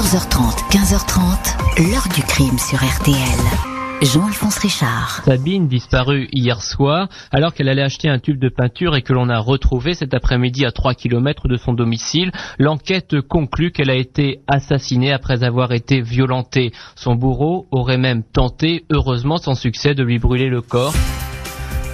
14h30, 15h30, l'heure du crime sur RTL. Jean-Alphonse Richard. Sabine disparue hier soir alors qu'elle allait acheter un tube de peinture et que l'on a retrouvé cet après-midi à 3 km de son domicile. L'enquête conclut qu'elle a été assassinée après avoir été violentée. Son bourreau aurait même tenté, heureusement sans succès, de lui brûler le corps.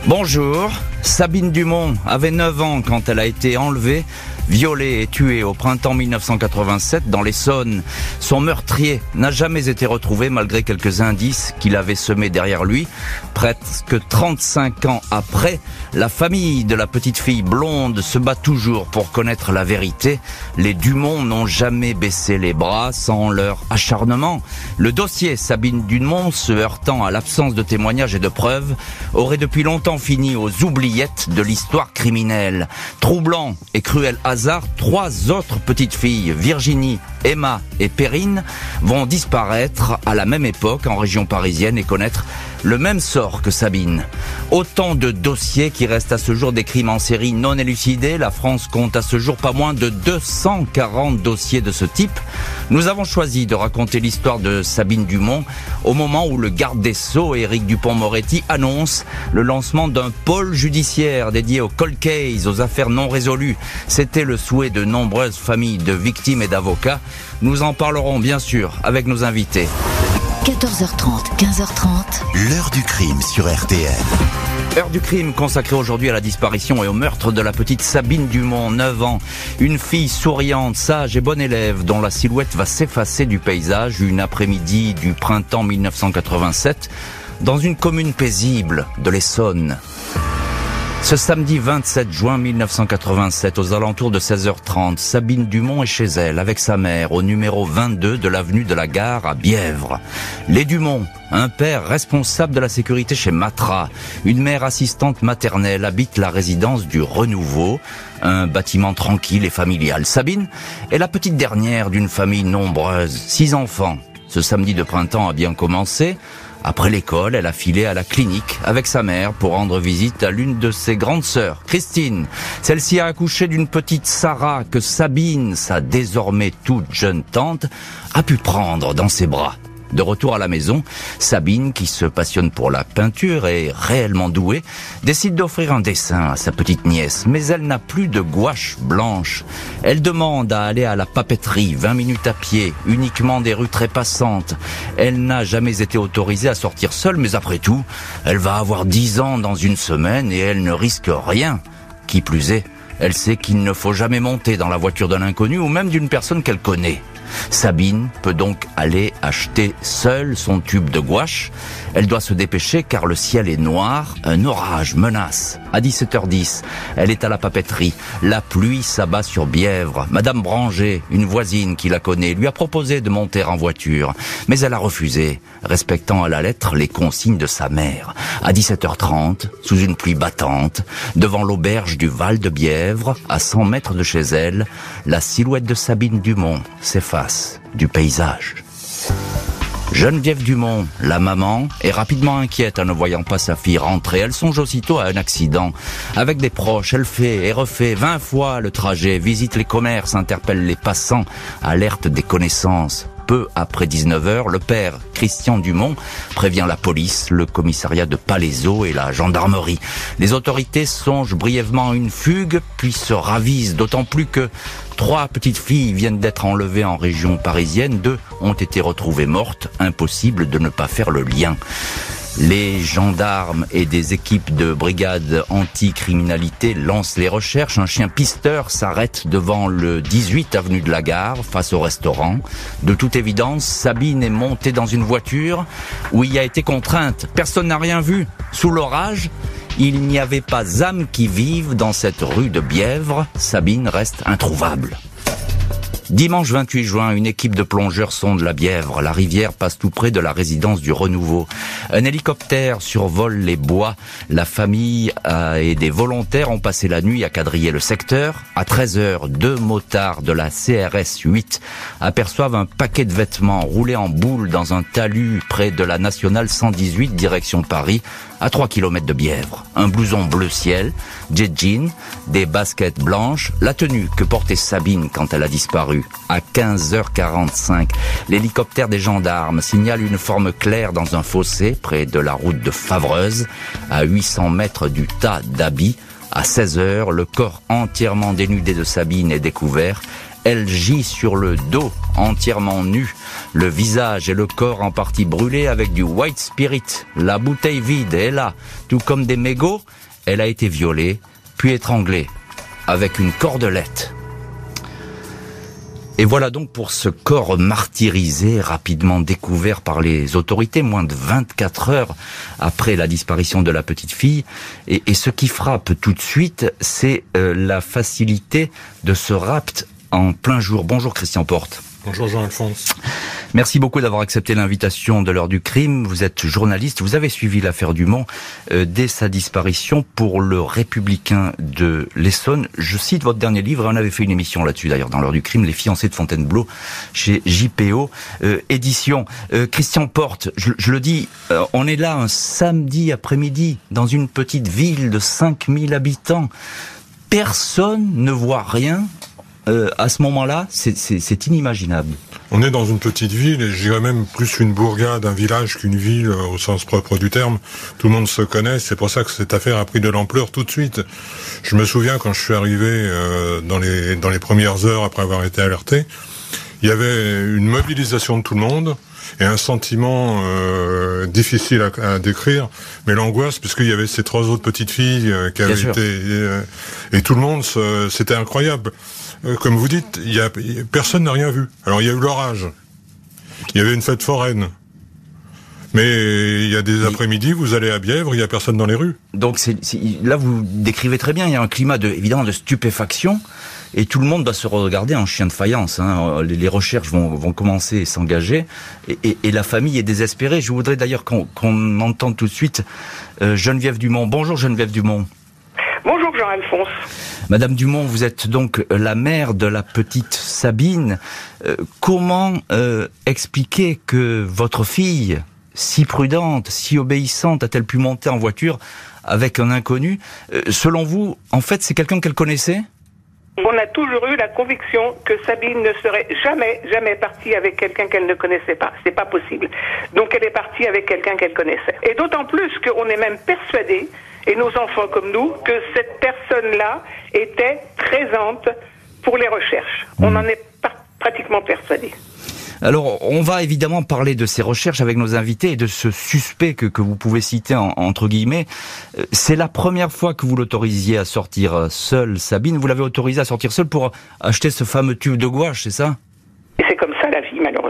Bonjour, Sabine Dumont avait 9 ans quand elle a été enlevée violé et tué au printemps 1987 dans l'Essonne. Son meurtrier n'a jamais été retrouvé malgré quelques indices qu'il avait semés derrière lui. Presque 35 ans après, la famille de la petite fille blonde se bat toujours pour connaître la vérité. Les Dumont n'ont jamais baissé les bras sans leur acharnement. Le dossier Sabine Dumont, se heurtant à l'absence de témoignages et de preuves, aurait depuis longtemps fini aux de l'histoire criminelle. Troublant et cruel hasard, trois autres petites filles, Virginie, Emma et Perrine, vont disparaître à la même époque en région parisienne et connaître le même sort que Sabine. Autant de dossiers qui restent à ce jour des crimes en série non élucidés. La France compte à ce jour pas moins de 240 dossiers de ce type. Nous avons choisi de raconter l'histoire de Sabine Dumont au moment où le garde des Sceaux, Éric Dupont-Moretti, annonce le lancement d'un pôle judiciaire dédié aux cold cases, aux affaires non résolues. C'était le souhait de nombreuses familles de victimes et d'avocats. Nous en parlerons bien sûr avec nos invités. 14h30, 15h30. L'heure du crime sur RTL. Heure du crime consacrée aujourd'hui à la disparition et au meurtre de la petite Sabine Dumont, 9 ans. Une fille souriante, sage et bonne élève dont la silhouette va s'effacer du paysage une après-midi du printemps 1987 dans une commune paisible de l'Essonne. Ce samedi 27 juin 1987, aux alentours de 16h30, Sabine Dumont est chez elle avec sa mère au numéro 22 de l'avenue de la Gare à Bièvre. Les Dumont, un père responsable de la sécurité chez Matra, une mère assistante maternelle habitent la résidence du Renouveau, un bâtiment tranquille et familial. Sabine est la petite dernière d'une famille nombreuse, six enfants. Ce samedi de printemps a bien commencé. Après l'école, elle a filé à la clinique avec sa mère pour rendre visite à l'une de ses grandes sœurs, Christine. Celle-ci a accouché d'une petite Sarah que Sabine, sa désormais toute jeune tante, a pu prendre dans ses bras. De retour à la maison, Sabine, qui se passionne pour la peinture et réellement douée, décide d'offrir un dessin à sa petite nièce, mais elle n'a plus de gouache blanche. Elle demande à aller à la papeterie, 20 minutes à pied, uniquement des rues très passantes. Elle n'a jamais été autorisée à sortir seule, mais après tout, elle va avoir 10 ans dans une semaine et elle ne risque rien. Qui plus est, elle sait qu'il ne faut jamais monter dans la voiture d'un inconnu ou même d'une personne qu'elle connaît. Sabine peut donc aller acheter seule son tube de gouache. Elle doit se dépêcher car le ciel est noir, un orage menace. À 17h10, elle est à la papeterie. La pluie s'abat sur Bièvre. Madame Branger, une voisine qui la connaît, lui a proposé de monter en voiture. Mais elle a refusé, respectant à la lettre les consignes de sa mère. À 17h30, sous une pluie battante, devant l'auberge du Val de Bièvre, à 100 mètres de chez elle, la silhouette de Sabine Dumont s'efface du paysage. Geneviève Dumont, la maman, est rapidement inquiète en ne voyant pas sa fille rentrer. Elle songe aussitôt à un accident. Avec des proches, elle fait et refait vingt fois le trajet, visite les commerces, interpelle les passants, alerte des connaissances peu après 19h, le père Christian Dumont prévient la police, le commissariat de Palaiseau et la gendarmerie. Les autorités songent brièvement à une fugue, puis se ravisent, d'autant plus que trois petites filles viennent d'être enlevées en région parisienne, deux ont été retrouvées mortes, impossible de ne pas faire le lien. Les gendarmes et des équipes de brigade anti-criminalité lancent les recherches. Un chien pisteur s'arrête devant le 18 avenue de la Gare, face au restaurant. De toute évidence, Sabine est montée dans une voiture où il a été contrainte. Personne n'a rien vu. Sous l'orage, il n'y avait pas âme qui vive dans cette rue de Bièvre. Sabine reste introuvable. Dimanche 28 juin, une équipe de plongeurs sonde la Bièvre. La rivière passe tout près de la résidence du Renouveau. Un hélicoptère survole les bois. La famille euh, et des volontaires ont passé la nuit à quadriller le secteur. À 13 heures, deux motards de la CRS 8 aperçoivent un paquet de vêtements roulés en boule dans un talus près de la nationale 118 direction Paris à 3 km de Bièvre. Un blouson bleu ciel, jet jean, des baskets blanches, la tenue que portait Sabine quand elle a disparu. À 15h45, l'hélicoptère des gendarmes signale une forme claire dans un fossé près de la route de Favreuse, à 800 mètres du tas d'habits. À 16h, le corps entièrement dénudé de Sabine est découvert. Elle gît sur le dos, entièrement nu, le visage et le corps en partie brûlés avec du white spirit. La bouteille vide est là, tout comme des mégots. Elle a été violée, puis étranglée, avec une cordelette. Et voilà donc pour ce corps martyrisé, rapidement découvert par les autorités, moins de 24 heures après la disparition de la petite fille. Et, ce qui frappe tout de suite, c'est euh, la facilité de ce rapt en plein jour. Bonjour Christian Porte. Bonjour Jean-Alphonse. Merci beaucoup d'avoir accepté l'invitation de l'heure du crime. Vous êtes journaliste, vous avez suivi l'affaire Dumont euh, dès sa disparition pour le Républicain de l'Essonne. Je cite votre dernier livre, on avait fait une émission là-dessus d'ailleurs dans l'heure du crime, Les fiancés de Fontainebleau chez JPO euh, édition. Euh, Christian Porte, je, je le dis, on est là un samedi après-midi dans une petite ville de 5000 habitants. Personne ne voit rien euh, à ce moment-là, c'est inimaginable. On est dans une petite ville, et j'irais même plus une bourgade, un village qu'une ville euh, au sens propre du terme. Tout le monde se connaît, c'est pour ça que cette affaire a pris de l'ampleur tout de suite. Je me souviens quand je suis arrivé euh, dans, les, dans les premières heures après avoir été alerté, il y avait une mobilisation de tout le monde et un sentiment euh, difficile à, décrire, mais l'angoisse puisqu'il y avait ces trois autres petites filles qui avaient été et tout le monde, c'était incroyable. Euh, comme vous dites, y a, personne n'a rien vu. Alors il y a eu l'orage. Il y avait une fête foraine. Mais il y a des après-midi, vous allez à Bièvre, il y a personne dans les rues. Donc c'est, là, vous décrivez très bien. Il y a un climat de, évidemment de stupéfaction, et tout le monde va se regarder en chien de faïence. Hein. Les, recherches vont, vont commencer et s'engager, et, et, la famille est désespérée. Je voudrais d'ailleurs qu'on, qu'on entende tout de suite euh, Geneviève Dumont. Bonjour Geneviève Dumont. Madame Dumont, vous êtes donc la mère de la petite Sabine. Euh, comment euh, expliquer que votre fille, si prudente, si obéissante, a-t-elle pu monter en voiture avec un inconnu? Euh, Selon vous, en fait, c'est quelqu'un qu'elle connaissait? On a toujours eu la conviction que Sabine ne serait jamais, jamais partie avec quelqu'un qu'elle ne connaissait pas. C'est pas possible. Donc elle est partie avec quelqu'un qu'elle connaissait. Et d'autant plus qu'on est même persuadé et nos enfants comme nous, que cette personne-là était présente pour les recherches. On hmm. en est pratiquement persuadé. Alors, on va évidemment parler de ces recherches avec nos invités et de ce suspect que, que vous pouvez citer entre guillemets. Euh, c'est la première fois que vous l'autorisiez à sortir seul, Sabine. Vous l'avez autorisé à sortir seul pour acheter ce fameux tube de gouache, c'est ça? C'est comme ça la vie, malheureusement.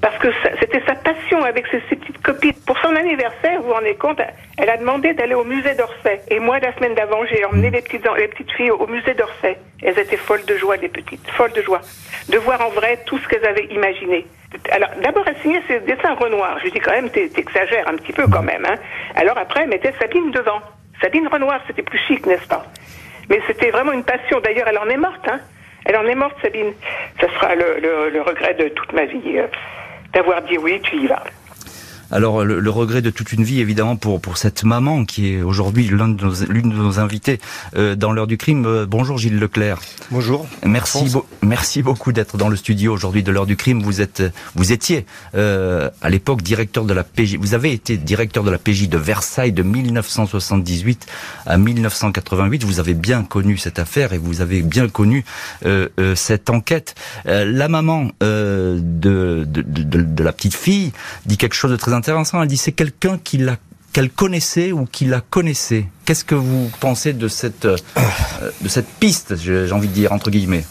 Parce que c'était sa passion avec ses, petites copines. Pour son anniversaire, vous vous rendez compte, elle a demandé d'aller au musée d'Orsay. Et moi, la semaine d'avant, j'ai emmené les petites, les petites filles au, musée d'Orsay. Elles étaient folles de joie, les petites, folles de joie, de voir en vrai tout ce qu'elles avaient imaginé. Alors, d'abord, elle signait ses dessins Renoir. Je dis quand même, t'exagères un petit peu quand même. Hein. Alors après, elle mettait Sabine devant. Sabine Renoir, c'était plus chic, n'est-ce pas? Mais c'était vraiment une passion. D'ailleurs, elle en est morte. Hein. Elle en est morte, Sabine. Ça sera le, le, le regret de toute ma vie. D'avoir dit oui, tu y vas. Alors le, regret de toute une vie évidemment pour pour cette maman qui est aujourd'hui l'une de nos l'une de nos invités euh, dans l'heure du crime. Euh, bonjour Gilles Leclerc. Bonjour. Merci merci beaucoup d'être dans le studio aujourd'hui de l'heure du crime. Vous êtes vous étiez euh, à l'époque directeur de la PJ. Vous avez été directeur de la PJ de Versailles de 1978 à 1988. Vous avez bien connu cette affaire et vous avez bien connu cette enquête. la maman de de, de, de la petite fille dit quelque chose de très intéressant. Elle dit c'est quelqu'un qu'elle connaissait ou qui la connaissait. Qu'est-ce que vous pensez de cette euh, de cette piste, j'ai envie de dire entre guillemets?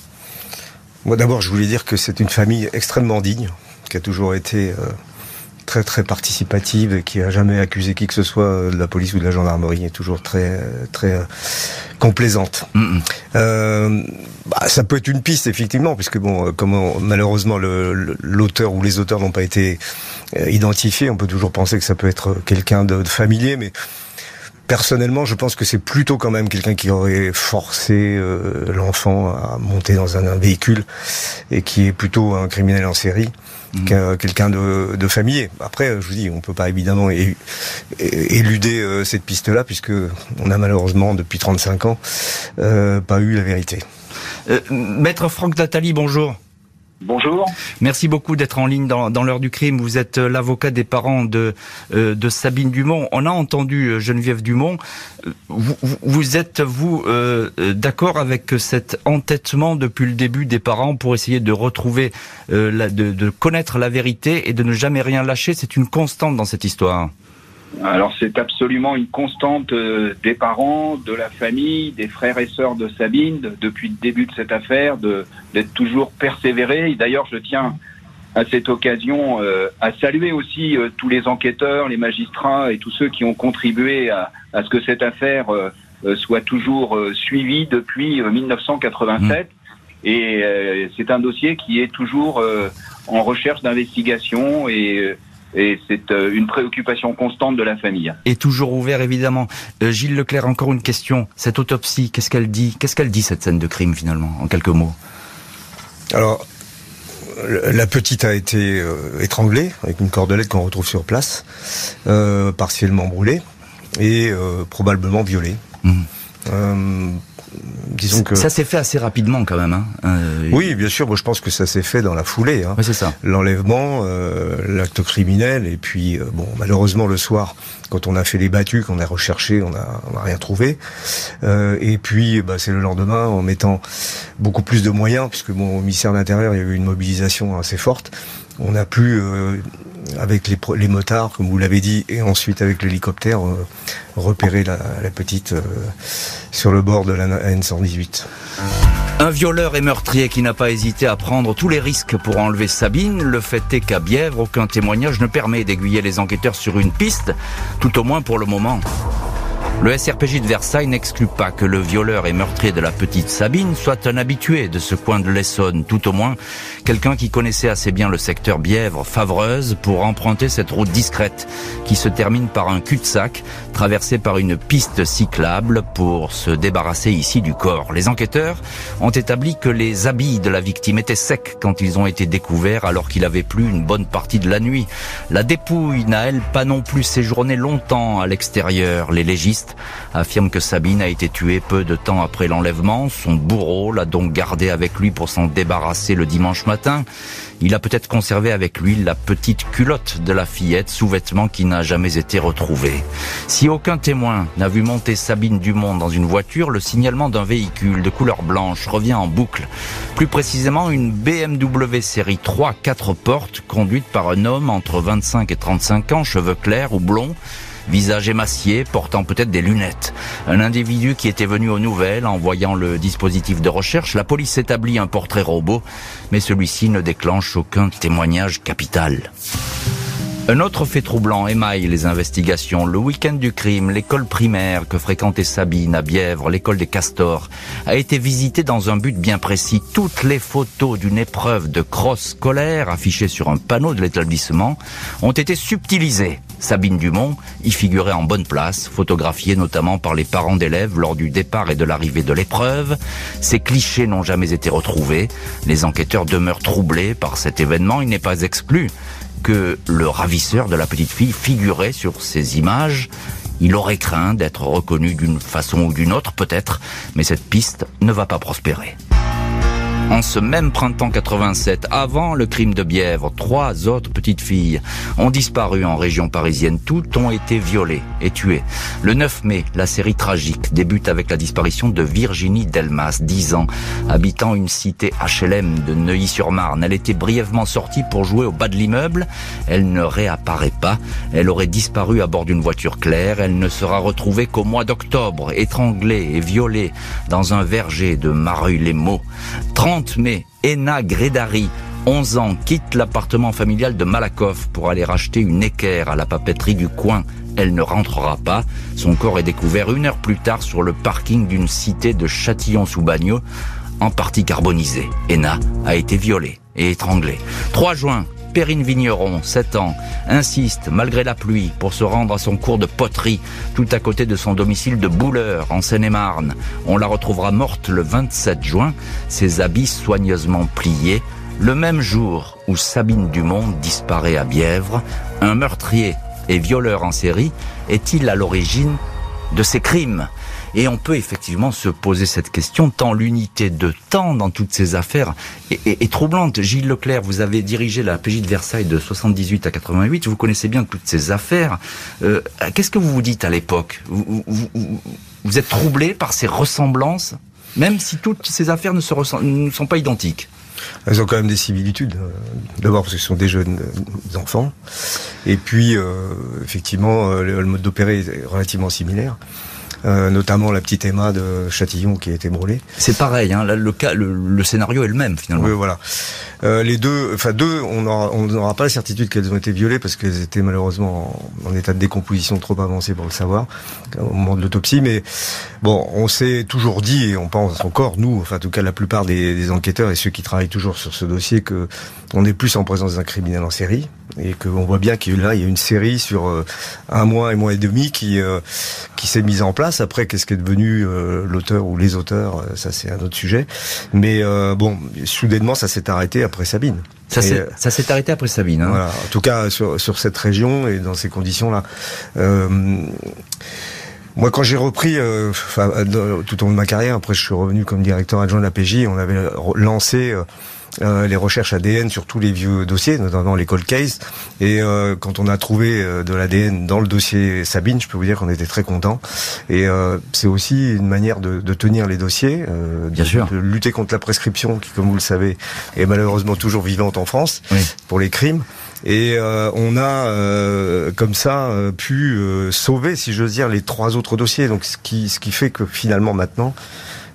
Moi d'abord, je voulais dire que c'est une famille extrêmement digne, qui a toujours été euh, très très participative et qui a jamais accusé qui que ce soit de la police ou de la gendarmerie, est toujours très très euh, complaisante. Euh, bah, ça peut être une piste effectivement, puisque bon, comme malheureusement l'auteur ou les auteurs n'ont pas été euh, identifiés, on peut toujours penser que ça peut être quelqu'un de, familier, mais Personnellement, je pense que c'est plutôt quand même quelqu'un qui aurait forcé l'enfant à monter dans un, un, véhicule et qui est plutôt un criminel en série. Mhm. quelqu'un de, de familier. Après, je vous dis, on peut pas évidemment éluder euh, cette piste-là, puisque on a malheureusement depuis 35 ans euh, pas eu la vérité. Euh, Maître Franck Nathalie, bonjour. Bonjour. Merci beaucoup d'être en ligne dans, l'heure du crime. Vous êtes euh, l'avocat des parents de, euh, de Sabine Dumont. On a entendu euh, Geneviève Dumont. Euh, Vous, vous- êtes, vous, euh, d'accord avec cet entêtement depuis le début des parents pour essayer de retrouver, euh, de, de connaître la vérité et de ne jamais rien lâcher? C'est une constante dans cette histoire. Alors c'est absolument une constante euh, des parents, de la famille, des frères et sœurs de Sabine de- depuis le début de cette affaire, d'être toujours persévérés. Et D'ailleurs, je tiens à cette occasion euh, à saluer aussi euh, tous les enquêteurs, les magistrats et tous ceux qui ont contribué à, à ce que cette affaire euh, euh, soit toujours euh, suivie depuis euh, 1987. Et euh, c'est un dossier qui est toujours euh, en recherche d'investigation et euh, et c'est euh, une préoccupation constante de la famille. Et toujours ouvert, évidemment. Euh, Gilles Leclerc, encore une question. Cette autopsie, qu'est-ce qu'elle dit Qu'est-ce qu'elle dit, cette scène de crime, finalement, en quelques mots? Alors, la petite a été euh, étranglée avec une cordelette qu'on retrouve sur place, euh, partiellement brûlée et euh, probablement violée. Mhm. Euh, disons que Ça s'est fait assez rapidement, quand même. Hein Euh, oui, bien sûr. Moi, je pense que ça s'est fait dans la foulée. Hein. ouais, c'est ça. L'enlèvement, euh, l'acte criminel, et puis bon, malheureusement le soir, quand on a fait les battues, qu'on a recherché, on a, on a rien trouvé. Euh, et puis, bah, c'est le lendemain, en mettant beaucoup plus de moyens, puisque bon, au ministère de l'Intérieur, il y a eu une mobilisation assez forte. On a pu, euh, avec les, motards, comme vous l'avez dit, et ensuite avec l'hélicoptère, euh, repérer la, la petite euh, sur le bord de la N118. Un violeur et meurtrier qui n'a pas hésité à prendre tous les risques pour enlever Sabine. Le fait est qu'à Bièvre, aucun témoignage ne permet d'aiguiller les enquêteurs sur une piste, tout au moins pour le moment. Le SRPJ de Versailles n'exclut pas que le violeur et meurtrier de la petite Sabine soit un habitué de ce coin de l'Essonne, tout au moins quelqu'un qui connaissait assez bien le secteur Bièvre-Favreuse pour emprunter cette route discrète qui se termine par un cul-de-sac traversé par une piste cyclable pour se débarrasser ici du corps. Les enquêteurs ont établi que les habits de la victime étaient secs quand ils ont été découverts alors qu'il avait plu une bonne partie de la nuit. La dépouille n'a elle pas non plus séjourné longtemps à l'extérieur. Les légistes affirment que Sabine a été tuée peu de temps après l'enlèvement. Son bourreau l'a donc gardée avec lui pour s'en débarrasser le dimanche matin. Il a peut-être conservé avec lui la petite culotte de la fillette, sous-vêtement qui n'a jamais été retrouvé. Si aucun témoin n'a vu monter Sabine Dumont dans une voiture, le signalement d'un véhicule de couleur blanche revient en boucle. Plus précisément, une BMW série 3 4 portes conduite par un homme entre 25 et 35 ans, cheveux clairs ou blonds, visage émacié, portant peut-être des lunettes. Un individu qui était venu aux nouvelles en voyant le dispositif de recherche. La police établit un portrait robot, mais celui-ci ne déclenche aucun témoignage capital. Un autre fait troublant émaille les investigations. Le week-end du crime, l'école primaire que fréquentait Sabine à Bièvre, l'école des Castors, a été visitée dans un but bien précis. Toutes les photos d'une épreuve de cross scolaire affichée sur un panneau de l'établissement ont été subtilisées. Sabine Dumont y figurait en bonne place, photographiée notamment par les parents d'élèves lors du départ et de l'arrivée de l'épreuve. Ces clichés n'ont jamais été retrouvés. Les enquêteurs demeurent troublés par cet événement. Il n'est pas exclu que le ravisseur de la petite fille figurait sur ces images. Il aurait craint d'être reconnu d'une façon ou d'une autre peut-être, mais cette piste ne va pas prospérer. En ce même printemps 87, avant le crime de Bièvre, trois autres petites filles ont disparu en région parisienne. Toutes ont été violées et tuées. Le 9 mai, la série tragique débute avec la disparition de Virginie Delmas, 10 ans, habitant une cité HLM de Neuilly-sur-Marne. Elle était brièvement sortie pour jouer au bas de l'immeuble. Elle ne réapparaît pas. Elle aurait disparu à bord d'une voiture claire. Elle ne sera retrouvée qu'au mois d'octobre, étranglée et violée dans un verger de Mareuil-les-Maux. 30 mai, Ena Grédari, 11 ans, quitte l'appartement familial de Malakoff pour aller racheter une équerre à la papeterie du coin. Elle ne rentrera pas. Son corps est découvert une heure plus tard sur le parking d'une cité de Châtillon-sous-Bagnols, en partie carbonisée. Ena a été violée et étranglée. 3 juin, Perrine Vigneron, 7 ans, insiste, malgré la pluie, pour se rendre à son cours de poterie, tout à côté de son domicile de Bouleur, en Seine-et-Marne. On la retrouvera morte le 27 juin, ses habits soigneusement pliés. Le même jour où Sabine Dumont disparaît à Bièvre, un meurtrier et violeur en série est-il à l'origine de ces crimes? Et on peut effectivement se poser cette question, tant l'unité de temps dans toutes ces affaires est, troublante. Gilles Leclerc, vous avez dirigé la PJ de Versailles de 78 à 88, vous connaissez bien toutes ces affaires. Euh, qu'est-ce que vous vous dites à l'époque? Vous, êtes troublé par ces ressemblances, même si toutes ces affaires ne, se sont pas identiques? Elles ont quand même des similitudes. Euh, d'abord parce que ce sont des jeunes euh, enfants. Et puis, effectivement, le mode d'opérer est relativement similaire. Euh, notamment la petite Emma de Châtillon qui a été brûlée. C'est pareil, hein, le, cas, le, scénario est le même finalement. Oui, voilà. Euh, les deux, enfin deux, on n'aura pas la certitude qu'elles ont été violées parce qu'elles étaient malheureusement en, état de décomposition trop avancé pour le savoir au moment de l'autopsie. Mais bon, on s'est toujours dit et on pense encore nous, enfin en tout cas la plupart des, des enquêteurs et ceux qui travaillent toujours sur ce dossier que on est plus en présence d'un criminel en série et qu'on voit bien qu'il là il y a une série sur euh, un mois, un mois et demi qui euh, qui s'est mise en place. Après, qu'est-ce qui est devenu euh, l'auteur ou les auteurs, ça c'est un autre sujet. Mais bon, soudainement, ça s'est arrêté après Sabine. Ça s'est arrêté après Sabine. Hein. Voilà. En tout cas, sur, sur cette région et dans ces conditions-là. Moi, quand j'ai repris, tout au long de ma carrière, après je suis revenu comme directeur adjoint de la PJ, on avait lancé euh, les recherches ADN sur tous les vieux dossiers, notamment les cold cases. Et euh, quand on a trouvé euh, de l'ADN dans le dossier Sabine, je peux vous dire qu'on était très content. Et c'est aussi une manière de, de, tenir les dossiers, Bien de, sûr. de lutter contre la prescription, qui, comme vous le savez, est malheureusement toujours vivante en France pour les crimes. Et on a comme ça pu sauver, si j'ose dire, les trois autres dossiers. Donc ce qui, ce qui fait que finalement maintenant,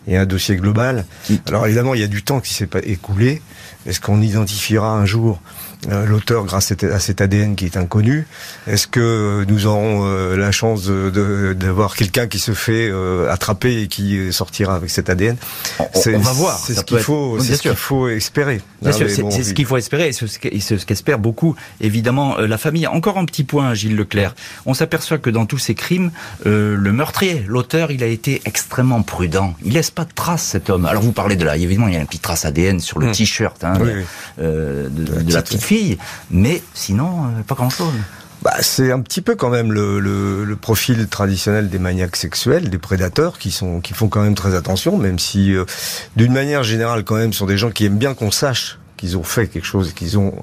il y a un dossier global. Alors évidemment, il y a du temps qui s'est écoulé. Est-ce qu'on identifiera un jour l'auteur grâce à cet ADN qui est inconnu Est-ce que nous aurons euh, la chance d'avoir quelqu'un qui se fait euh, attraper et qui sortira avec cet ADN on, va voir. C'est ce qu'il faut, ce qu'il faut espérer. Bien sûr, c'est ce qu'il faut espérer et ce qu'espère beaucoup évidemment la famille. Encore un petit point, Gilles Leclerc. On s'aperçoit que dans tous ces crimes, le meurtrier, l'auteur, il a été extrêmement prudent. Il laisse pas de traces cet homme. Alors vous parlez de là, évidemment, il y a une petite trace ADN sur le hmm. t-shirt hein, de, de, la petite fille mais sinon, euh, pas grand-chose. Bah, c'est un petit peu quand même le, le, profil traditionnel des maniaques sexuels, des prédateurs qui sont qui font quand même très attention, même si euh, d'une manière générale quand même sont des gens qui aiment bien qu'on sache qu'ils ont fait quelque chose, qu'ils ont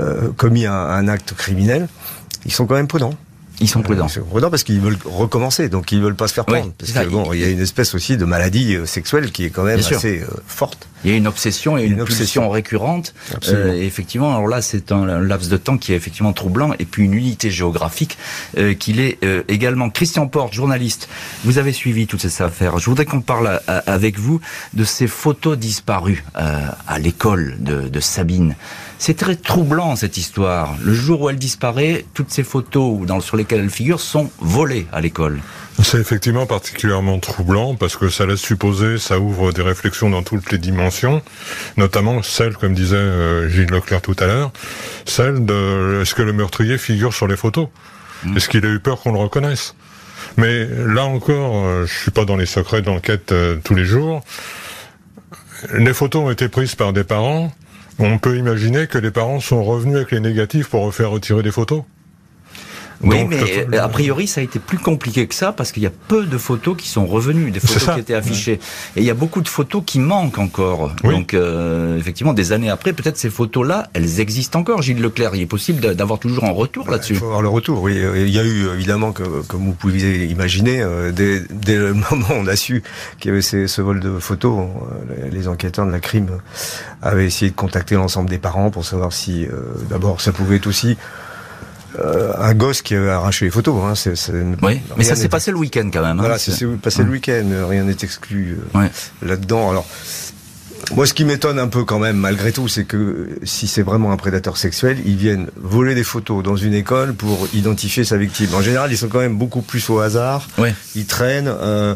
euh, commis un, acte criminel. Ils sont quand même prudents. Ils sont prudents. Ils sont prudents parce qu'ils veulent recommencer, donc ils veulent pas se faire prendre. parce que bon, il y a une espèce aussi de maladie sexuelle qui est quand même assez forte. Il y a une obsession et une, obsession récurrente. Euh, effectivement, alors là, c'est un, laps de temps qui est effectivement troublant, et puis une unité géographique euh, qu'il est euh, également. Christian Porte, journaliste, vous avez suivi toutes ces affaires. Je voudrais qu'on parle avec vous de ces photos disparues à l'école de, de Sabine. C'est très troublant cette histoire. Le jour où elle disparaît, toutes ces photos sur lesquelles elle figure sont volées à l'école. C'est effectivement particulièrement troublant parce que ça laisse supposer, ça ouvre des réflexions dans toutes les dimensions, notamment celle, comme disait euh, Gilles Leclerc tout à l'heure, celle de est-ce que le meurtrier figure sur les photos? Mmh. Est-ce qu'il a eu peur qu'on le reconnaisse? Mais là encore, euh, je suis pas dans les secrets d'enquête euh, tous les jours. Les photos ont été prises par des parents. On peut imaginer que les parents sont revenus avec les négatifs pour refaire retirer des photos. Oui, mais euh, a priori, ça a été plus compliqué que ça parce qu'il y a peu de photos qui sont revenues, des photos qui étaient affichées. Et il y a beaucoup de photos qui manquent encore. Donc, euh, effectivement, des années après, peut-être ces photos-là, elles existent encore. Gilles Leclerc, il est possible d'avoir toujours un retour là-dessus. Il faut avoir le retour, oui. Il y a eu, évidemment, que, comme vous pouvez imaginer, euh, dès, dès, le moment où on a su qu'il y avait ces, ce vol de photos, les enquêteurs de la crime avaient essayé de contacter l'ensemble des parents pour savoir si, d'abord, ça pouvait être aussi euh, un gosse qui a arraché les photos. Hein, oui, mais ça s'est passé le week-end quand même. Hein, voilà, c'est passé le week-end. Rien n'est exclu euh, là-dedans. Alors, moi, ce qui m'étonne un peu quand même, malgré tout, c'est que si c'est vraiment un prédateur sexuel, ils viennent voler des photos dans une école pour identifier sa victime. En général, ils sont quand même beaucoup plus au hasard. Ouais. Ils traînent euh,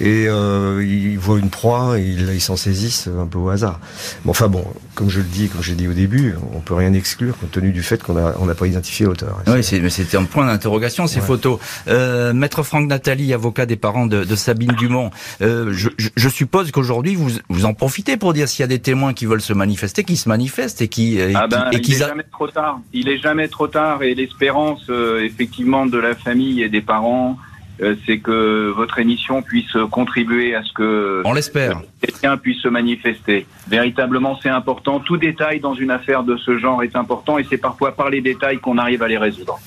et euh, ils voient une proie et ils s'en saisissent un peu au hasard. Bon, enfin bon, comme je le dis, comme j'ai dit au début, on peut rien exclure compte tenu du fait qu'on n'a on pas identifié l'auteur. Oui, mais c'était un point d'interrogation ces photos. Euh, Maître Franck Nathalie, avocat des parents de, de Sabine Dumont, euh, je, je, suppose qu'aujourd'hui vous, vous en profitez pour dire s'il y a des témoins qui veulent se manifester, qui se manifestent et qui. Et ah ben, il est jamais trop tard. Il est jamais trop tard et l'espérance, euh, effectivement, de la famille et des parents euh, c'est que votre émission puisse contribuer à ce que On l'espère. quelqu'un puisse se manifester. Véritablement, c'est important. Tout détail dans une affaire de ce genre est important et c'est parfois par les détails qu'on arrive à les résoudre.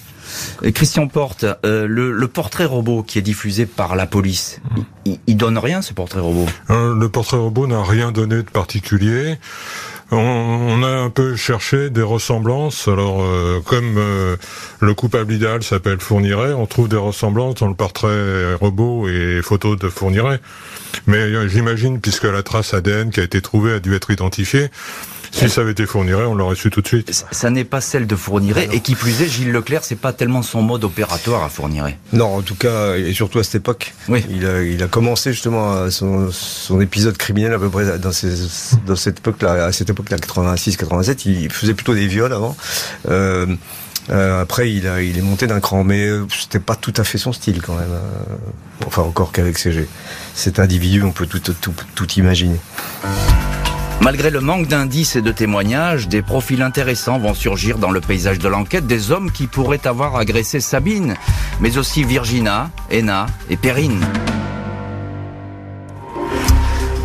Et Christian Porte, euh, le, le portrait robot qui est diffusé par la police, il, il donne rien ce portrait robot? Euh, Le portrait robot n'a rien donné de particulier. On, on a un peu cherché des ressemblances. Alors, euh, comme euh, le coupable idéal s'appelle Fourniret, on trouve des ressemblances dans le portrait robot et photos de Fourniret. Mais euh, j'imagine, puisque la trace ADN qui a été trouvée a dû être identifiée, si ça avait été Fourniret, on l'aurait su tout de suite. Ça n'est pas celle de Fourniret, et qui plus est, Gilles Leclerc, c'est pas tellement son mode opératoire à Fourniret. Non, en tout cas, et surtout à cette époque. Oui. Il a, il a commencé justement son, son épisode criminel à peu près dans, ces, dans cette époque-là, à cette époque-là, 86-87. Il faisait plutôt des viols avant. Euh, euh, après, il, a, il est monté d'un cran, mais euh, c'était pas tout à fait son style quand même. enfin, encore qu'avec CG. Cet individu, on peut tout, tout, tout, tout imaginer. Malgré le manque d'indices et de témoignages, des profils intéressants vont surgir dans le paysage de l'enquête, des hommes qui pourraient avoir agressé Sabine, mais aussi Virginia, Ena et Perrine.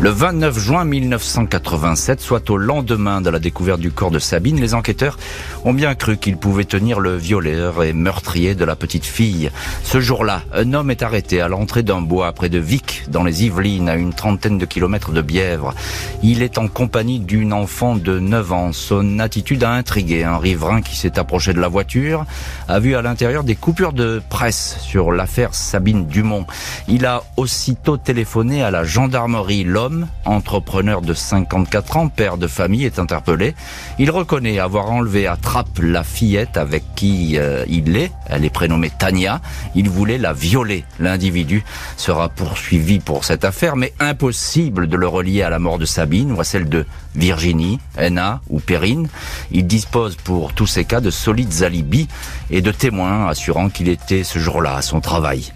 Le 29 juin 1987, soit au lendemain de la découverte du corps de Sabine, les enquêteurs ont bien cru qu'ils pouvaient tenir le violeur et meurtrier de la petite fille. Ce jour-là, un homme est arrêté à l'entrée d'un bois près de Vic, dans les Yvelines, à une trentaine de kilomètres de Bièvre. Il est en compagnie d'une enfant de 9 ans. Son attitude a intrigué. Un riverain qui s'est approché de la voiture a vu à l'intérieur des coupures de presse sur l'affaire Sabine Dumont. Il a aussitôt téléphoné à la gendarmerie. Entrepreneur de 54 ans, père de famille, est interpellé. Il reconnaît avoir enlevé à Trappe la fillette avec qui euh, il est. Elle est prénommée Tania. Il voulait la violer. L'individu sera poursuivi pour cette affaire, mais impossible de le relier à la mort de Sabine ou à celle de Virginie, Enna ou Perrine. Il dispose pour tous ces cas de solides alibis et de témoins assurant qu'il était ce jour-là à son travail.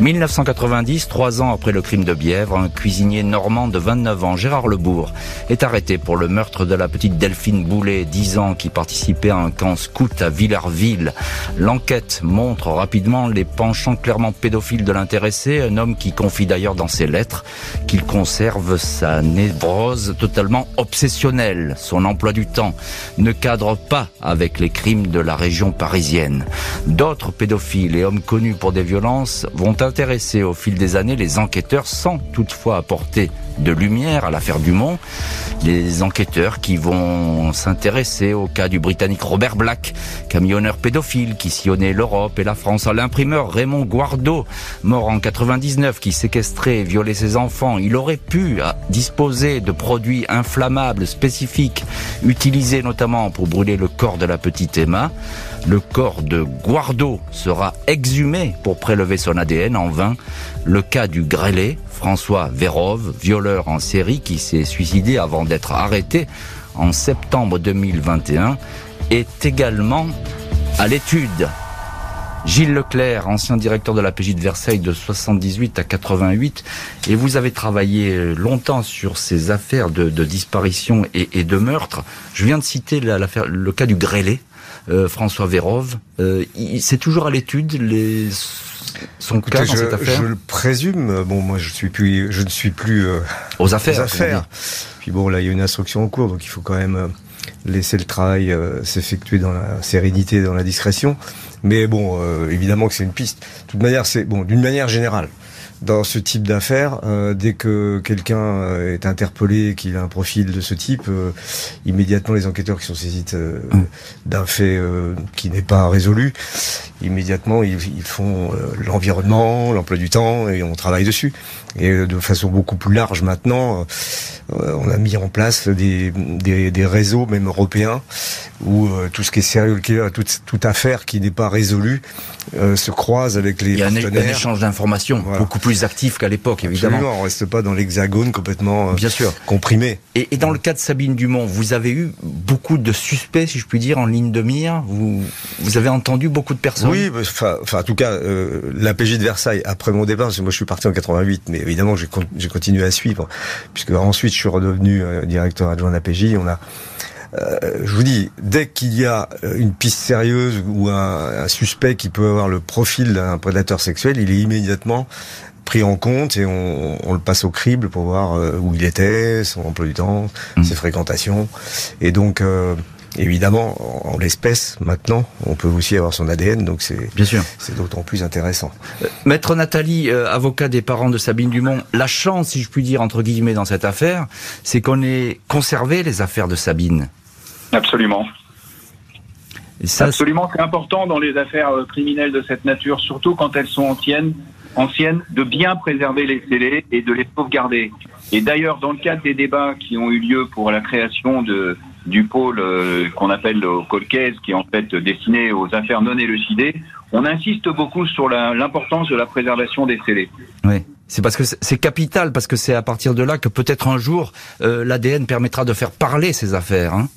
1990, trois ans après le crime de Bièvre, un cuisinier normand de 29 ans, Gérard Lebourg, est arrêté pour le meurtre de la petite Delphine Boulet, 10 ans, qui participait à un camp scout à Villarville. L'enquête montre rapidement les penchants clairement pédophiles de l'intéressé, un homme qui confie d'ailleurs dans ses lettres qu'il conserve sa névrose totalement obsessionnelle. Son emploi du temps ne cadre pas avec les crimes de la région parisienne. D'autres pédophiles et hommes connus pour des violences vont intéresser au fil des années les enquêteurs sans toutefois apporter de lumière à l'affaire Dumont. Les enquêteurs qui vont s'intéresser au cas du Britannique Robert Black, camionneur pédophile qui sillonnait l'Europe et la France, à l'imprimeur Raymond Guardo, mort en 99, qui séquestrait et violait ses enfants. Il aurait pu ah, disposer de produits inflammables spécifiques, utilisés notamment pour brûler le corps de la petite Emma. Le corps de Guardo sera exhumé pour prélever son ADN en vain. Le cas du grêlé, François Vérove, violeur en série qui s'est suicidé avant d'être arrêté en septembre 2021, est également à l'étude. Gilles Leclerc, ancien directeur de la PJ de Versailles de 78 à 88, et vous avez travaillé longtemps sur ces affaires de, disparition et, de meurtre. Je viens de citer le cas du grêlé, euh, François Vérove. Euh, c'est toujours à l'étude les son Écoutez, cas dans je, cette affaire je le présume. Bon, moi, je suis plus, je ne suis plus euh, aux affaires. Aux affaires. Puis bon, là, il y a une instruction en cours, donc il faut quand même euh, laisser le travail s'effectuer dans la sérénité, dans la discrétion. Mais bon, évidemment que c'est une piste. De toute manière, c'est bon, d'une manière générale. Dans ce type d'affaires, euh, dès que quelqu'un euh, est interpellé, qu'il a un profil de ce type, euh, immédiatement les enquêteurs qui sont saisis euh, d'un fait euh, qui n'est pas résolu, immédiatement ils, ils font l'environnement, l'emploi du temps et on travaille dessus. Et de façon beaucoup plus large maintenant, euh, on a mis en place des, des, des réseaux, même européens, où euh, tout ce qui est sérieux, toute, toute affaire qui n'est pas résolue euh, se croise avec les Il y a un, échange d'informations Voilà. beaucoup plus actif qu'à l'époque, évidemment. Absolument, on reste pas dans l'hexagone complètement euh, Bien sûr. comprimé. Et, et dans le cas de Sabine Dumont, vous avez eu beaucoup de suspects, si je puis dire, en ligne de mire. Vous, vous avez entendu beaucoup de personnes. Oui, enfin, en tout cas, euh, l'APJ de Versailles, après mon départ, parce que moi je suis parti en 88, mais évidemment j'ai con- j'ai continué à suivre, puisque ensuite je suis redevenu euh, directeur adjoint d'APJ, on a je vous dis, dès qu'il y a une piste sérieuse ou un, un suspect qui peut avoir le profil d'un prédateur sexuel, il est immédiatement pris en compte et on, on, le passe au crible pour voir euh, où il était, son emploi du temps, mmh. ses fréquentations. Et donc, euh, évidemment, en, l'espèce, maintenant, on peut aussi avoir son ADN, donc c'est bien sûr, c'est d'autant plus intéressant. Euh, Maître Nathalie, euh, avocat des parents de Sabine Dumont, la chance, si je puis dire entre guillemets, dans cette affaire, c'est qu'on ait conservé les affaires de Sabine. Absolument. Ça, Absolument, c'est important dans les affaires criminelles de cette nature, surtout quand elles sont anciennes ancienne de bien préserver les scellés et de les sauvegarder. Et d'ailleurs, dans le cadre des débats qui ont eu lieu pour la création de, du pôle euh, qu'on appelle le Colcaise, qui est en fait destiné aux affaires non élucidées, on insiste beaucoup sur l'importance de la préservation des scellés. Oui. C'est parce que c'est capital, parce que c'est à partir de là que peut-être un jour euh, l'ADN permettra de faire parler ces affaires. Hein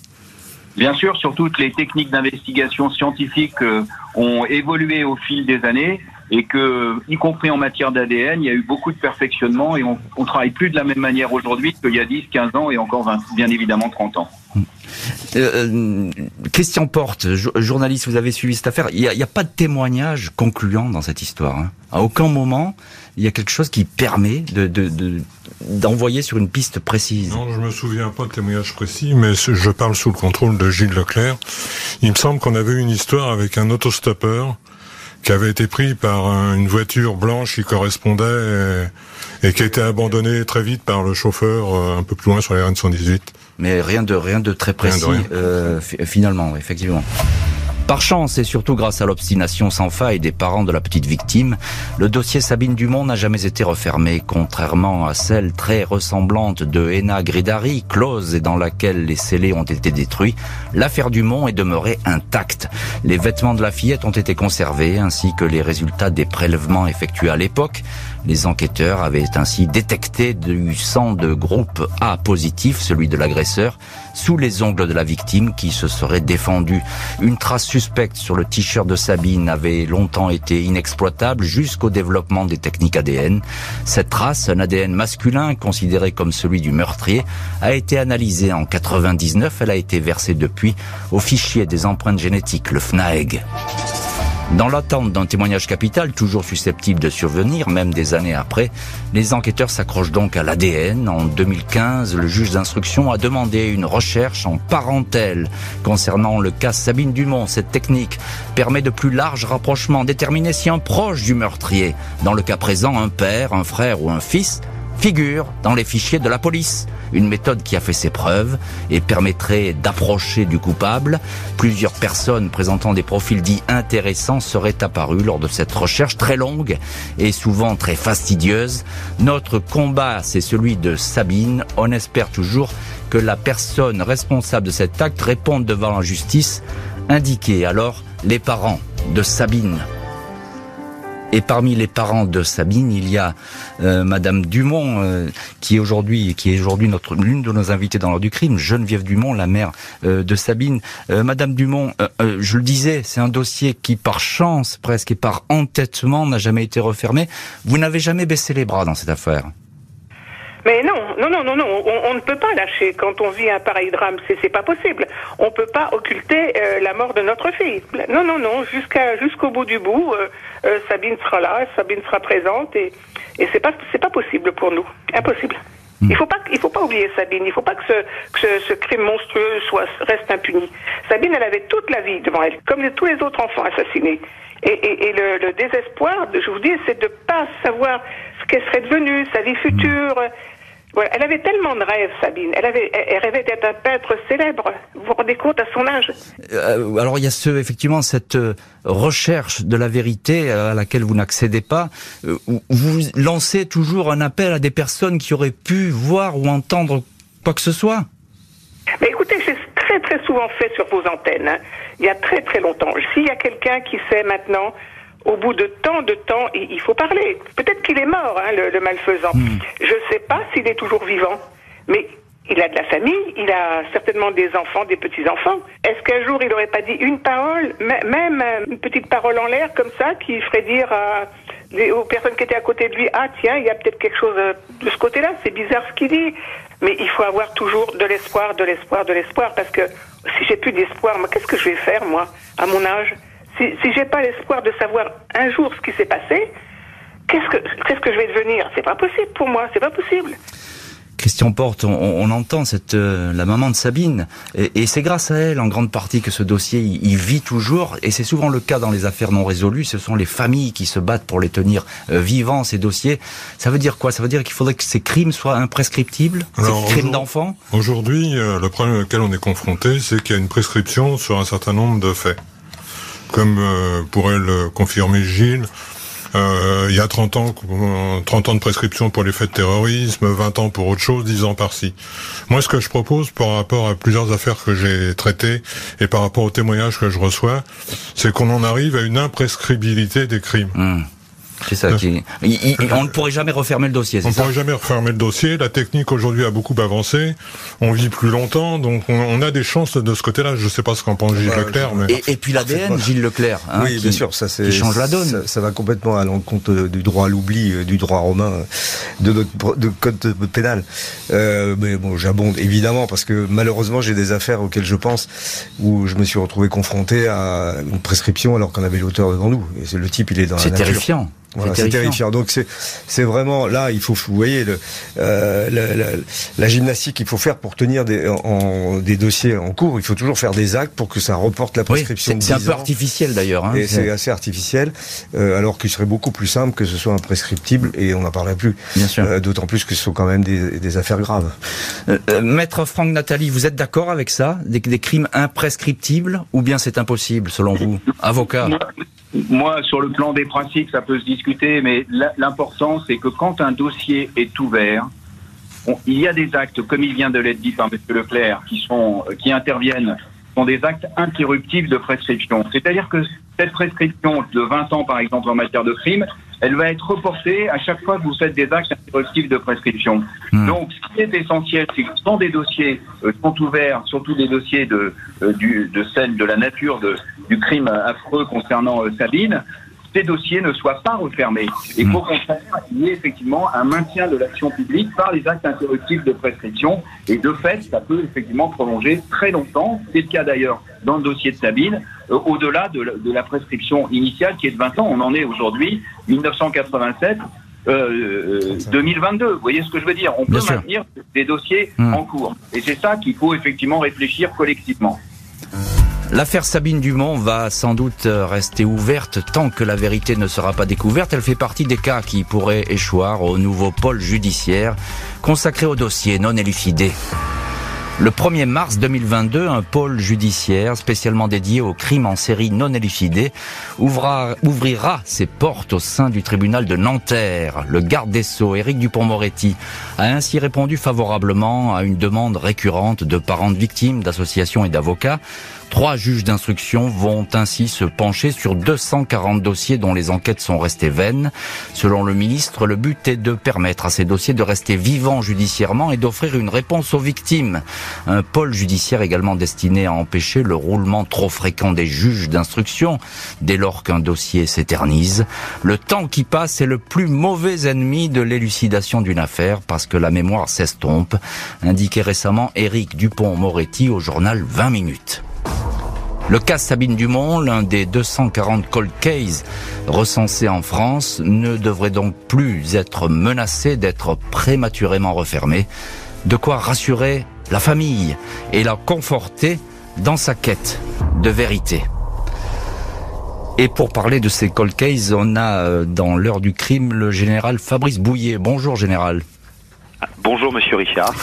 Bien sûr, surtout les techniques d'investigation scientifique euh, ont évolué au fil des années et que, y compris en matière d'ADN, il y a eu beaucoup de perfectionnement et on, on travaille plus de la même manière aujourd'hui qu'il y a 10, 15 ans et encore 20, bien évidemment 30 ans. Euh, euh question porte, journaliste, vous avez suivi cette affaire. Il n'y a, a, pas de témoignage concluant dans cette histoire. Hein. À aucun moment, il y a quelque chose qui permet de, de, de d'envoyer sur une piste précise. Non, je me souviens pas de témoignage précis, mais je parle sous le contrôle de Gilles Leclerc. Il me semble qu'on avait une histoire avec un autostoppeur qui avait été pris par une voiture blanche qui correspondait et, et qui a été abandonné très vite par le chauffeur euh, un peu plus loin sur les RN 118. Mais rien de rien de très précis de euh, finalement, effectivement. Par chance et surtout grâce à l'obstination sans faille des parents de la petite victime, le dossier Sabine Dumont n'a jamais été refermé, contrairement à celle très ressemblante de Ena Gridari, close et dans laquelle les scellés ont été détruits. L'affaire Dumont est demeurée intacte. Les vêtements de la fillette ont été conservés, ainsi que les résultats des prélèvements effectués à l'époque. Les enquêteurs avaient ainsi détecté du sang de groupe A positif, celui de l'agresseur, sous les ongles de la victime qui se serait défendue. Une trace suspecte sur le t-shirt de Sabine avait longtemps été inexploitable jusqu'au développement des techniques ADN. Cette trace, un ADN masculin considéré comme celui du meurtrier, a été analysée en 99. Elle a été versée depuis au fichier des empreintes génétiques, le FNAEG. Dans l'attente d'un témoignage capital, toujours susceptible de survenir, même des années après, les enquêteurs s'accrochent donc à l'ADN. En 2015, le juge d'instruction a demandé une recherche en parentèle concernant le cas Sabine Dumont. Cette technique permet de plus larges rapprochements, déterminer si un proche du meurtrier, dans le cas présent un père, un frère ou un fils, figure dans les fichiers de la police. Une méthode qui a fait ses preuves et permettrait d'approcher du coupable. Plusieurs personnes présentant des profils dits intéressants seraient apparues lors de cette recherche très longue et souvent très fastidieuse. Notre combat, c'est celui de Sabine. On espère toujours que la personne responsable de cet acte réponde devant la justice. Indiquez alors les parents de Sabine. Et parmi les parents de Sabine, il y a euh, Madame Dumont, euh, qui est aujourd'hui, qui est aujourd'hui notre l'une de nos invités dans l'ordre du crime, Geneviève Dumont, la mère euh, de Sabine. Euh, Madame Dumont, euh, je le disais, c'est un dossier qui, par chance presque et par entêtement, n'a jamais été refermé. Vous n'avez jamais baissé les bras dans cette affaire? Mais non, non, non, non, non, on, on, ne peut pas lâcher quand on vit un pareil drame, c'est pas possible. On peut pas occulter euh, la mort de notre fille. Non, non, non, jusqu'à jusqu'au bout du bout, euh, euh, Sabine sera là, Sabine sera présente et et c'est pas c'est pas possible pour nous, impossible. Il faut pas il faut pas oublier Sabine, il faut pas que ce que ce, ce, crime monstrueux soit reste impuni. Sabine, elle avait toute la vie devant elle, comme tous les autres enfants assassinés. Et, et, et le, le, désespoir, je vous dis, c'est de pas savoir ce qu'elle serait devenue, sa vie future. Elle avait tellement de rêves, Sabine. Elle, avait, elle rêvait d'être un peintre célèbre. Vous vous rendez compte à son âge? Euh, Alors il y a ce, effectivement cette euh, recherche de la vérité à laquelle vous n'accédez pas. Euh, vous lancez toujours un appel à des personnes qui auraient pu voir ou entendre quoi que ce soit. Mais écoutez, c'est très très souvent fait sur vos antennes. Hein. Il y a très très longtemps. S'il y a quelqu'un qui sait maintenant au bout de tant de temps, il faut parler. Peut-être qu'il est mort, hein, le, le, malfaisant. Mm. Je ne sais pas s'il est toujours vivant, mais il a de la famille, il a certainement des enfants, des petits-enfants. Est-ce qu'un jour il n'aurait pas dit une parole, même une petite parole en l'air comme ça, qui ferait dire à, aux personnes qui étaient à côté de lui, ah tiens, il y a peut-être quelque chose de ce côté-là, c'est bizarre ce qu'il dit. Mais il faut avoir toujours de l'espoir, de l'espoir, de l'espoir, parce que si j'ai plus d'espoir, qu'est-ce que je vais faire, moi, à mon âge? Si, si j'ai pas l'espoir de savoir un jour ce qui s'est passé, qu'est-ce que, qu'est-ce que je vais devenir? C'est pas possible pour moi, c'est pas possible. Christian Porte, on, on entend cette euh, la maman de Sabine, et, et c'est grâce à elle en grande partie que ce dossier il, il vit toujours, et c'est souvent le cas dans les affaires non résolues. Ce sont les familles qui se battent pour les tenir euh, vivants ces dossiers. Ça veut dire quoi? Ça veut dire qu'il faudrait que ces crimes soient imprescriptibles, Alors, ces crimes d'enfants? Aujourd'hui, euh, le problème auquel on est confronté, c'est qu'il y a une prescription sur un certain nombre de faits. Comme euh, pourrait le confirmer Gilles, euh, il y a 30 ans, euh, 30 ans de prescription pour les faits de terrorisme, 20 ans pour autre chose, 10 ans par-ci. Moi, ce que je propose par rapport à plusieurs affaires que j'ai traitées et par rapport aux témoignages que je reçois, c'est qu'on en arrive à une imprescriptibilité des crimes. Hmm. C'est ça qui. il- il- on ne pourrait jamais refermer le dossier. On ne pourrait jamais refermer le dossier. La technique aujourd'hui a beaucoup avancé. On vit plus longtemps, donc on, on a des chances de ce côté-là. Je ne sais pas ce qu'en pense Gilles Bah, Leclerc, mais Et, et puis l'ADN. Gilles Leclerc. hein, oui, qui- bien sûr, ça c'est change la donne. Ça, ça va complètement à l'encontre euh, du droit à l'oubli, euh, du droit romain, euh, de notre de code de- pénal. Euh, mais bon, j'abonde évidemment parce que malheureusement j'ai des affaires auxquelles je pense où je me suis retrouvé confronté à une prescription alors qu'on avait l'auteur devant nous. Et c'est le type, il est dans la C'est terrifiant. Voilà, c'est terrifiant. Donc c'est c'est vraiment là il faut vous voyez le, euh, la, la- la gymnastique qu'il faut faire pour tenir des en, des dossiers en cours. Il faut toujours faire des actes pour que ça reporte la prescription. c'est un 10 peu artificiel d'ailleurs. hein. Et c'est C'est- assez artificiel, euh, alors qu'il serait beaucoup plus simple que ce soit imprescriptible et on n'en parlerait plus. Bien sûr. Euh, D'autant plus que ce sont quand même des, des affaires graves. Euh, euh, Maître Franck Nathalie, vous êtes d'accord avec ça? Des, des crimes imprescriptibles ou bien c'est impossible selon vous? Avocat. Moi, sur le plan des principes, ça peut se discuter, mais l'important, c'est que quand un dossier est ouvert, il y a des actes, comme il vient de l'être dit par M. Leclerc, qui sont, euh, qui interviennent, sont des actes interruptifs de prescription. C'est-à-dire que cette prescription de 20 ans, par exemple, en matière de crime, elle va être reportée à chaque fois que vous faites des actes interruptifs de prescription. Hmm. Donc, ce qui est essentiel, c'est que quand des dossiers euh, sont ouverts, surtout des dossiers de, euh, du, de celle de la nature de, du crime affreux concernant euh, Sabine, ces dossiers ne soient pas refermés. Et qu'au contraire, il y ait effectivement un maintien de l'action publique par les actes interruptifs de prescription. Et de fait, ça peut effectivement prolonger très longtemps. C'est le cas d'ailleurs dans le dossier de Sabine, euh, au-delà de, la- de la prescription initiale qui est de 20 ans. On en est aujourd'hui, 1987. Euh, 2022, vous voyez ce que je veux dire? On Bien peut sûr. maintenir des dossiers Mm. en cours. Et c'est ça qu'il faut effectivement réfléchir collectivement. L'affaire Sabine Dumont va sans doute rester ouverte tant que la vérité ne sera pas découverte. Elle fait partie des cas qui pourraient échoir au nouveau pôle judiciaire consacré au dossier non élucidé. Le 1er mars 2022, un pôle judiciaire spécialement dédié aux crimes en série non élucidés ouvrira ses portes au sein du tribunal de Nanterre. Le garde des Sceaux, Éric Dupont-Moretti, a ainsi répondu favorablement à une demande récurrente de parents de victimes, d'associations et d'avocats. Trois juges d'instruction vont ainsi se pencher sur 240 dossiers dont les enquêtes sont restées vaines. Selon le ministre, le but est de permettre à ces dossiers de rester vivants judiciairement et d'offrir une réponse aux victimes. Un pôle judiciaire également destiné à empêcher le roulement trop fréquent des juges d'instruction dès lors qu'un dossier s'éternise. Le temps qui passe est le plus mauvais ennemi de l'élucidation d'une affaire parce que la mémoire s'estompe, indiquait récemment Éric Dupont-Moretti au journal 20 minutes. Le cas Sabine Dumont, l'un des 240 cold cases recensés en France, ne devrait donc plus être menacé d'être prématurément refermé. De quoi rassurer la famille et la conforter dans sa quête de vérité. Et pour parler de ces cold cases, on a euh, dans l'heure du crime le général Fabrice Bouillet. Bonjour général. Bonjour Monsieur Richard.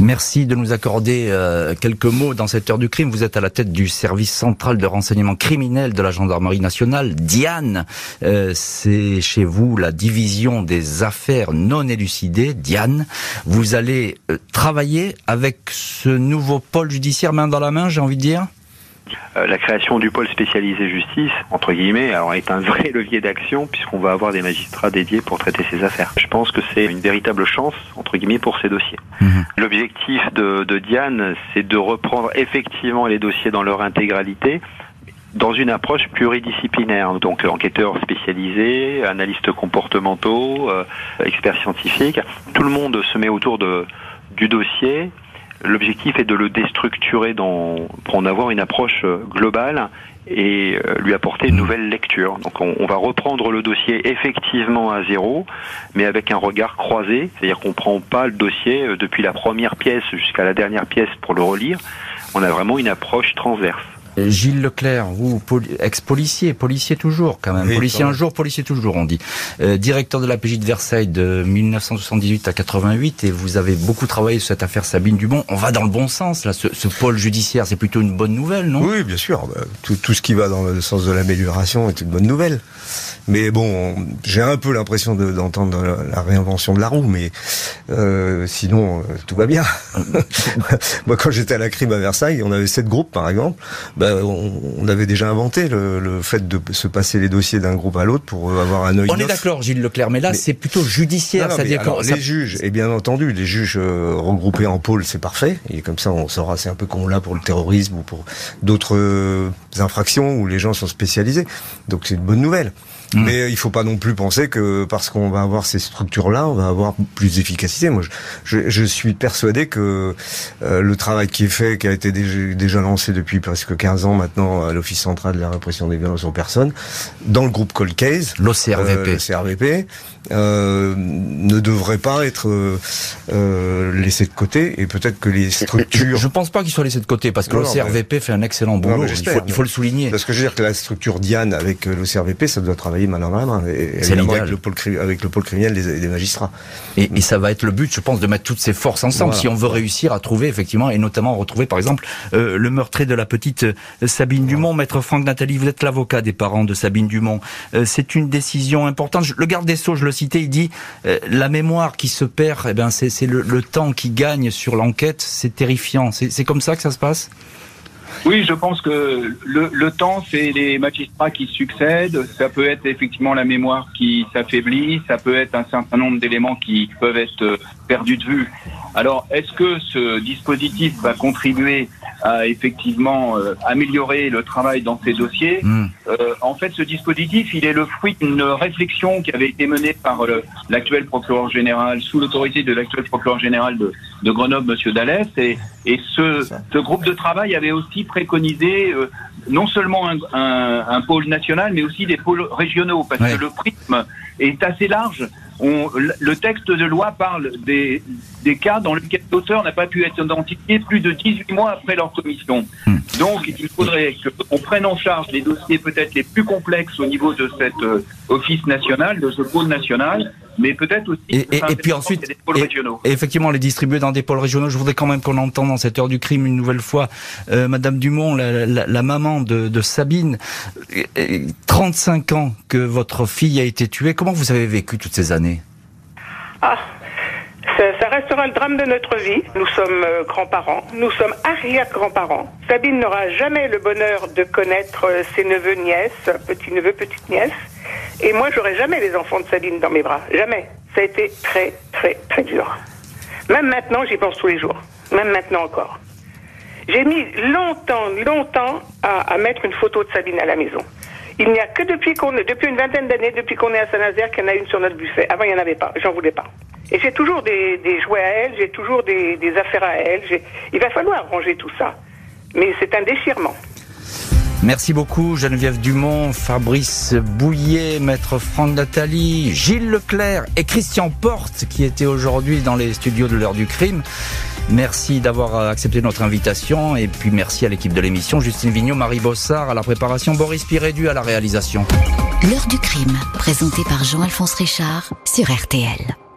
Merci de nous accorder euh, quelques mots dans cette heure du crime. Vous êtes à la tête du service central de renseignement criminel de la gendarmerie nationale, Diane. Euh, C'est chez vous la division des affaires non élucidées, Diane. Vous allez euh, travailler avec ce nouveau pôle judiciaire main dans la main, j'ai envie de dire? Euh, la création du pôle spécialisé justice, entre guillemets, alors est un vrai levier d'action puisqu'on va avoir des magistrats dédiés pour traiter ces affaires. Je pense que c'est une véritable chance, entre guillemets, pour ces dossiers. Mhm. L'objectif de, de Diane, c'est de reprendre effectivement les dossiers dans leur intégralité dans une approche pluridisciplinaire, donc enquêteurs spécialisés, analystes comportementaux, euh, experts scientifiques. Tout le monde se met autour de du dossier, l'objectif est de le déstructurer dans, pour en avoir une approche euh, globale et euh, lui apporter une nouvelle lecture. Donc on, on, va reprendre le dossier effectivement à zéro, mais avec un regard croisé, c'est-à-dire qu'on prend pas le dossier euh, depuis la première pièce jusqu'à la dernière pièce pour le relire. On a vraiment une approche transverse. Gilles Leclerc, vous, ex-policier, policier toujours quand même, policier un jour, policier toujours on dit, euh, directeur de la PJ de Versailles de 1978 à 88 et vous avez beaucoup travaillé sur cette affaire Sabine Dumont. On va dans le bon sens là, ce, ce pôle judiciaire, c'est plutôt une bonne nouvelle, non? Oui, bien sûr. Bah, tout, tout, ce qui va dans le sens de l'amélioration est une bonne nouvelle. Mais bon, j'ai un peu l'impression d'entendre la, réinvention de la roue, mais euh, sinon euh, tout va bien. Moi, quand j'étais à la crime à Versailles, on avait sept groupes par exemple. Bah, euh, on, avait déjà inventé le, fait de se passer les dossiers d'un groupe à l'autre pour avoir un œil. On est d'accord, Gilles Leclerc, mais là c'est plutôt judiciaire. c'est-à-dire les juges, et bien entendu, les juges euh, regroupés en pôle, c'est parfait. Et comme ça, on saura, c'est un peu comme on l'a pour le terrorisme ou pour d'autres euh, infractions où les gens sont spécialisés. Donc c'est une bonne nouvelle. Mm. Mais il faut pas non plus penser que parce qu'on va avoir ces structures-là, on va avoir plus d'efficacité. Moi, je, je, suis persuadé que euh, le travail qui est fait, qui a été déjà, déjà lancé depuis presque 15 ans maintenant à l'Office central de la répression des violences aux personnes, dans le groupe Cold Case, l'OCRVP, euh, euh, ne devrait pas être euh, laissé de côté et peut-être que les structures. Je, ne pense pas qu'ils soient laissés de côté parce que l'OCRVP fait un excellent boulot. il, faut, il, faut, le souligner. Parce que je veux dire que la structure Diane avec l'OCRVP, ça doit travailler main dans la main, et, avec le pôle, avec le pôle criminel des, des magistrats. Et, et, ça va être le but, je pense, de mettre toutes ces forces ensemble si on veut réussir à trouver effectivement et notamment retrouver par exemple euh, le meurtrier de la petite euh, Sabine Dumont, maître Franck Nathalie. Vous êtes l'avocat des parents de Sabine Dumont. Euh, c'est une décision importante. Le garde des sceaux, je le il dit la mémoire qui se perd, eh ben c'est le, le temps qui gagne sur l'enquête. C'est terrifiant. C'est comme ça que ça se passe? Oui, je pense que le, le temps, c'est les magistrats qui succèdent. Ça peut être effectivement la mémoire qui s'affaiblit. Ça peut être un certain nombre d'éléments qui peuvent être perdus de vue. Alors, est-ce que ce dispositif va contribuer à effectivement euh, améliorer le travail dans ces dossiers hmm. euh, En fait, ce dispositif, il est le fruit d'une réflexion qui avait été menée par euh, l'actuel procureur général, sous l'autorité de l'actuel procureur général de, de Grenoble, Monsieur Dallès, et, et ce, ce, groupe de travail avait aussi préconisé euh, non seulement un, un, un, pôle national, mais aussi des pôles régionaux, parce que le prisme est assez large on, le texte de loi parle des, des cas dans lesquels l'auteur n'a pas pu être identifié plus de 18 mois après leur commission. Hmm. Donc, il faudrait qu'on prenne en charge les dossiers peut-être les plus complexes au niveau de cet euh, office national, de ce pôle national, mais peut-être aussi et, et, puis ensuite des pôles régionaux. Et effectivement les distribuer dans des pôles régionaux. Je voudrais quand même qu'on entende dans cette heure du crime une nouvelle fois euh, Madame Dumont, la, la, la maman de, de, Sabine, 35 ans que votre fille a été tuée. Comment vous avez vécu toutes ces années? Ah, ça, restera le drame de notre vie. Nous sommes euh, grands-parents, nous sommes arrière-grands-parents. Sabine n'aura jamais le bonheur de connaître euh, ses neveux, nièces, petits-neveux, petites-nièces. Et moi, j'aurai jamais les enfants de Sabine dans mes bras. Jamais. Ça a été très, très, très dur. Même maintenant, j'y pense tous les jours. Même maintenant encore. J'ai mis longtemps, longtemps à, à, mettre une photo de Sabine à la maison. Il n'y a que depuis qu'on, depuis une vingtaine d'années, depuis qu'on est à Saint-Nazaire, qu'il y en a une sur notre buffet. Avant, il n'y en avait pas. J'en voulais pas. Et j'ai toujours des, jouets à elle, j'ai toujours des, des, affaires à elle. Il va falloir ranger tout ça. Mais c'est un déchirement. Merci beaucoup Geneviève Dumont, Fabrice Bouillet, Maître Franck Nathalie, Gilles Leclerc et Christian Porte qui étaient aujourd'hui dans les studios de l'heure du crime. Merci d'avoir accepté notre invitation et puis merci à l'équipe de l'émission, Justine Vignot, Marie Bossard à la préparation, Boris Pirédu à la réalisation. L'heure du crime, présenté par Jean-Alphonse Richard sur RTL.